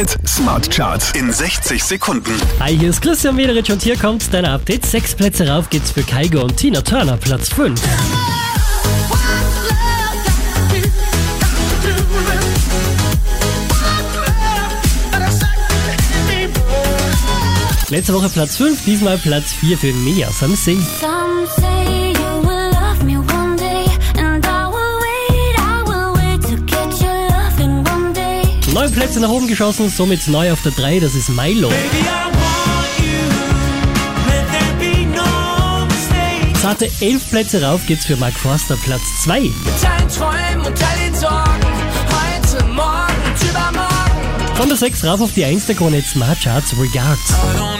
Hit Smart Charts in 60 Sekunden. Hi, hier ist Christian Mederich und hier kommt dein Update. Sechs Plätze rauf geht's für Kaigo und Tina Turner, Platz 5. Letzte Woche Platz 5, diesmal Platz 4 für Mia Some Say. Neun Plätze nach oben geschossen, somit neu auf der 3, das ist Milo. Baby, no. Satte 11 Plätze rauf geht's für Mark Forster, Platz 2. Dein Träumen und all den Sorgen. Heute, morgen und übermorgen. Von der 6 rauf auf die 1 der Krone Smart Charts Regards.